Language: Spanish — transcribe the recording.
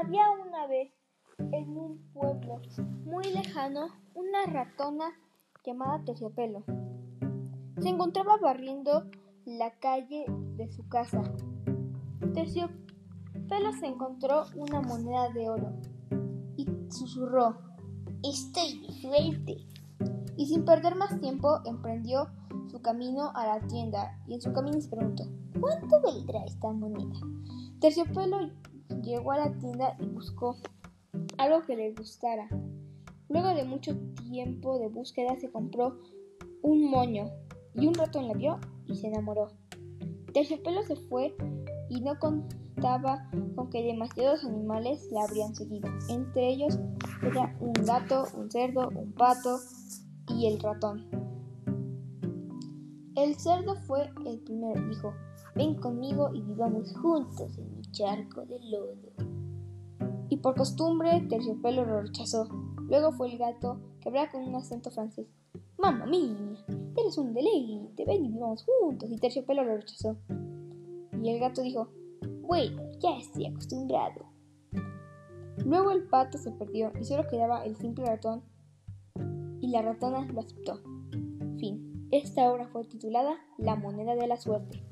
Había una vez en un pueblo muy lejano una ratona llamada Terciopelo. Se encontraba barriendo la calle de su casa. Terciopelo se encontró una moneda de oro y susurró, Estoy de. Y sin perder más tiempo emprendió su camino a la tienda y en su camino se preguntó, ¿cuánto valdrá esta moneda? Terciopelo llegó a la tienda y buscó algo que le gustara. Luego de mucho tiempo de búsqueda se compró un moño y un ratón la vio y se enamoró. Terciopelo se fue y no contaba con que demasiados animales la habrían seguido. Entre ellos era un gato, un cerdo, un pato y el ratón. El cerdo fue el primero, dijo, ven conmigo y vivamos juntos en mi charco de lodo. Y por costumbre Terciopelo lo rechazó. Luego fue el gato, que hablaba con un acento francés. Mamma mía, eres un deleite, ven y vivamos juntos. Y Terciopelo lo rechazó. Y el gato dijo, bueno, ya estoy acostumbrado. Luego el pato se perdió y solo quedaba el simple ratón y la ratona lo aceptó. Fin. Esta obra fue titulada La moneda de la suerte.